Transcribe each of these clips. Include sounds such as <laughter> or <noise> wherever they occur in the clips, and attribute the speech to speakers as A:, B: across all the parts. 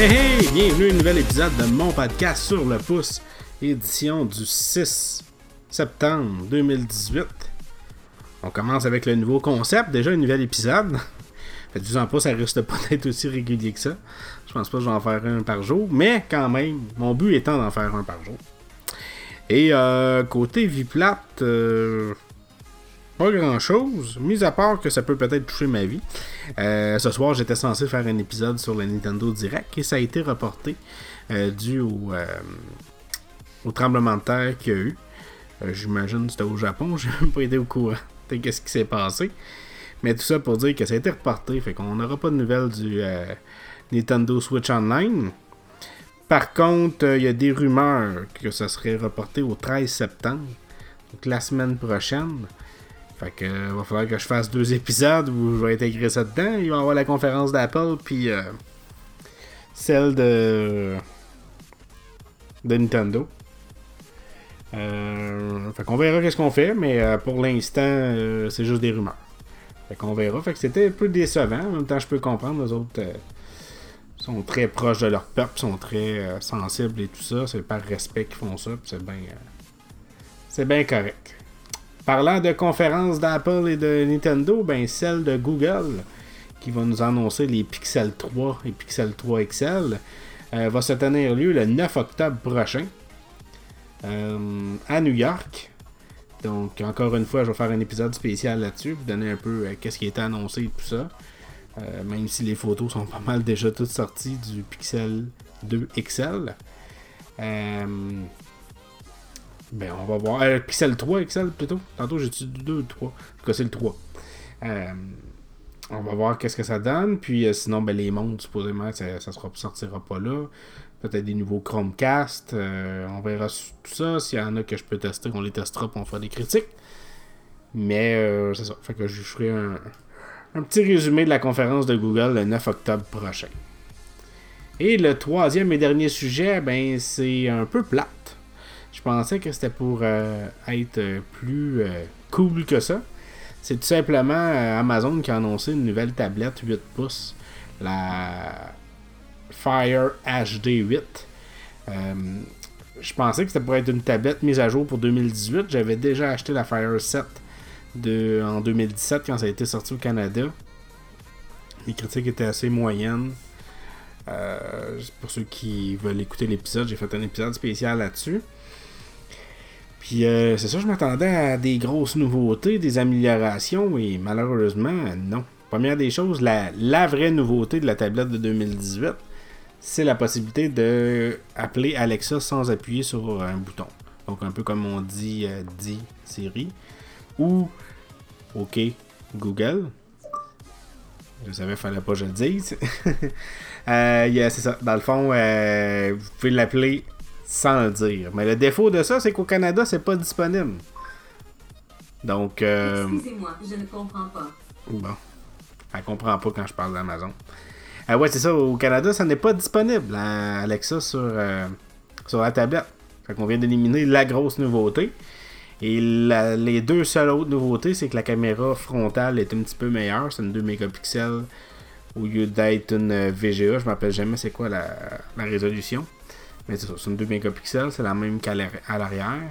A: Hey hey! Bienvenue à un nouvel épisode de mon podcast sur le pouce, édition du 6 septembre 2018. On commence avec le nouveau concept, déjà un nouvel épisode. <laughs> Faites-vous en pas, ça risque pas d'être aussi régulier que ça. Je pense pas que je vais en faire un par jour, mais quand même, mon but étant d'en faire un par jour. Et euh, côté vie plate, euh, pas grand chose, mis à part que ça peut peut-être toucher ma vie. Euh, ce soir, j'étais censé faire un épisode sur le Nintendo Direct et ça a été reporté euh, dû au, euh, au tremblement de terre qu'il y a eu. J'imagine que c'était au Japon, <laughs> j'ai même pas été au courant de qu'est-ce qui s'est passé. Mais tout ça pour dire que ça a été reporté, fait qu'on n'aura pas de nouvelles du Nintendo Switch Online. Par contre, il y a des rumeurs que ça serait reporté au 13 septembre, donc la semaine prochaine. Fait que euh, va falloir que je fasse deux épisodes où je vais intégrer ça dedans. Il va y avoir la conférence d'Apple puis euh, celle de de Nintendo. Euh, fait qu'on verra qu'est-ce qu'on fait, mais euh, pour l'instant, c'est juste des rumeurs. Fait qu'on verra. Fait que c'était un peu décevant. En même temps, je peux comprendre, les autres sont très proches de leur peuple, sont très sensibles et tout ça. C'est par respect qu'ils font ça, c'est bien c'est bien correct. Parlant de conférences d'Apple et de Nintendo, ben celle de Google qui va nous annoncer les Pixel 3 et Pixel 3 XL euh, va se tenir lieu le 9 octobre prochain euh, à New York. Donc encore une fois, je vais faire un épisode spécial là-dessus, vous donner un peu euh, qu'est-ce qui a été annoncé et tout ça. Même si les photos sont pas mal déjà toutes sorties du Pixel 2 XL. Ben, on va voir. Euh, Pixel 3 XL plutôt. Tantôt, j'ai dit 2 ou 3. En tout cas, c'est le 3. Euh, on va voir qu'est-ce que ça donne. Puis euh, sinon, ben, les montres, supposément, ça, sera, sortira pas là. Peut-être des nouveaux Chromecast. euh, on verra tout ça. S'il y en a que je peux tester, on les testera pour on fera des critiques. Mais c'est ça. Fait que je ferai un, un petit résumé de la conférence de Google le 9 octobre prochain. Et le troisième et dernier sujet, ben c'est un peu plate. Je pensais que c'était pour euh, être euh, plus euh, cool que ça. C'est tout simplement Amazon qui a annoncé une nouvelle tablette 8 pouces, la Fire HD 8. Euh, je pensais que c'était pour être une tablette mise à jour pour 2018. J'avais déjà acheté la Fire 7 de, en 2017 quand ça a été sorti au Canada. Les critiques étaient assez moyennes. Pour ceux qui veulent écouter l'épisode, j'ai fait un épisode spécial là-dessus. Puis euh, c'est ça, je m'attendais à des grosses nouveautés, des améliorations, et malheureusement, non. Première des choses, la, vraie nouveauté de la tablette de 2018, c'est la possibilité de appeler Alexa sans appuyer sur un bouton. Donc un peu comme on dit euh, dit Siri ou OK Google. Je savais fallait pas que je le dise. <laughs> Euh, il y a- c'est ça. Dans le fond, euh, vous pouvez l'appeler sans le dire. Mais le défaut de ça, c'est qu'au Canada, c'est pas disponible. Donc, euh,
B: Excusez-moi, je ne comprends pas.
A: bon. Elle comprend pas quand je parle d'Amazon. Ah ouais, c'est ça. Au Canada, ça n'est pas disponible, la Alexa, sur, euh, sur la tablette. Fait qu'on vient d'éliminer la grosse nouveauté. Et la- les deux seules autres nouveautés, c'est que la caméra frontale est un petit peu meilleure. C'est une 2 mégapixels au lieu d'être une euh, VGA. Je m'appelle jamais c'est quoi la, la résolution? Mais c'est ça, c'est une 2 mégapixels. C'est la même qu'à l'arrière.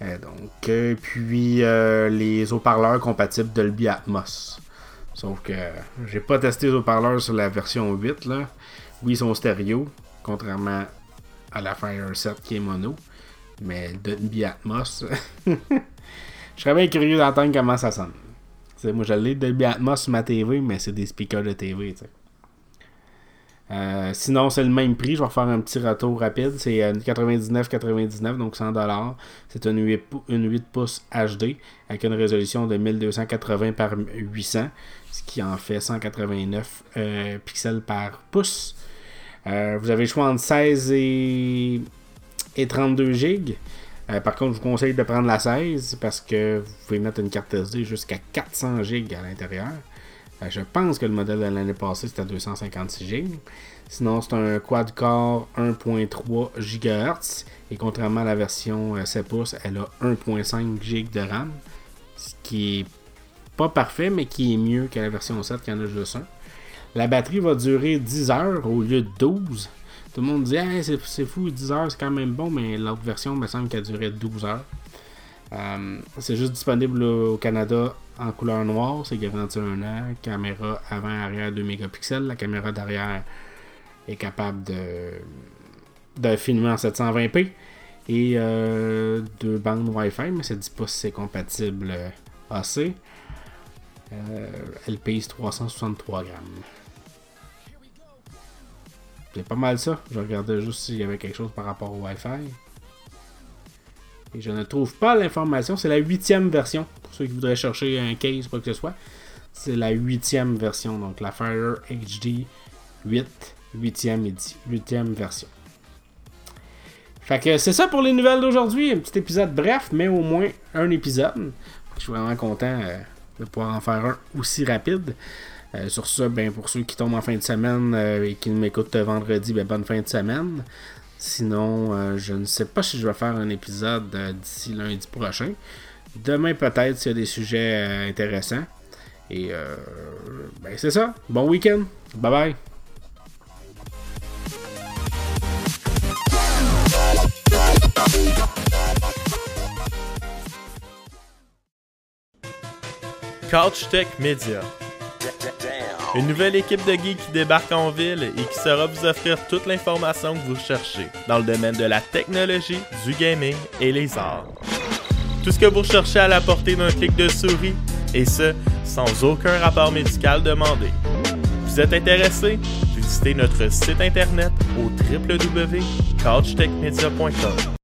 A: Euh, donc, euh, puis euh, les haut-parleurs compatibles Dolby Atmos. Sauf que j'ai pas testé les haut-parleurs sur la version 8. Là. Oui, ils sont stéréo, contrairement à la Fire 7 qui est mono. Mais Dolby Atmos, <laughs> je serais bien curieux d'entendre comment ça sonne. T'sais, moi, je l'ai Dolby Atmos sur ma TV, mais c'est des speakers de TV. t'sais. Euh, sinon, c'est le même prix. Je vais faire un petit retour rapide. C'est euh, 99,99, donc 100$. C'est une 8, pou- une 8 pouces HD avec une résolution de 1280 par 800, ce qui en fait 189 euh, pixels par pouce. Euh, vous avez le choix entre 16 et, et 32 GB. Euh, par contre, je vous conseille de prendre la 16 parce que vous pouvez mettre une carte SD jusqu'à 400 GB à l'intérieur. Euh, je pense que le modèle de l'année passée c'était à 256 GB. Sinon, c'est un quad-core 1.3 GHz. Et contrairement à la version euh, 7 pouces, elle a 1.5 GB de RAM. Ce qui est pas parfait, mais qui est mieux que la version 7 qui en a juste un. La batterie va durer 10 heures au lieu de 12. Tout le monde dit c'est fou, 10 heures c'est quand même bon, mais l'autre version me semble qu'elle durait 12 heures. Euh, c'est juste disponible au Canada en couleur noire, c'est garanti un an. Caméra avant-arrière 2 mégapixels. La caméra d'arrière est capable de, filmer en 720p. Et euh, deux bandes Wi-Fi, mais ça dit pas si c'est compatible euh, AC. elle pèse 363 grammes. C'est pas mal ça. Je regardais juste s'il y avait quelque chose par rapport au Wi-Fi. Et je ne trouve pas l'information. C'est la huitième version. Pour ceux qui voudraient chercher un case, quoi que ce soit. C'est la huitième version. Donc la Fire HD 8. Huitième, huitième version. Fait que c'est ça pour les nouvelles d'aujourd'hui. Un petit épisode bref, mais au moins un épisode. Je suis vraiment content euh, de pouvoir en faire un aussi rapide. Euh, sur ça, ben, pour ceux qui tombent en fin de semaine euh, et qui m'écoutent vendredi, ben, bonne fin de semaine. Sinon, euh, je ne sais pas si je vais faire un épisode d'ici lundi prochain. Demain, peut-être, s'il y a des sujets intéressants. Et ben, c'est ça. Bon week-end. Bye bye.
B: Couch Tech Media une nouvelle équipe de geeks qui débarque en ville et qui saura vous offrir toute l'information que vous cherchez dans le domaine de la technologie, du gaming et les arts. Tout ce que vous cherchez à la portée d'un clic de souris, et ce, sans aucun rapport médical demandé. Vous êtes intéressé? Visitez notre site internet au www.couchtechmedia.com.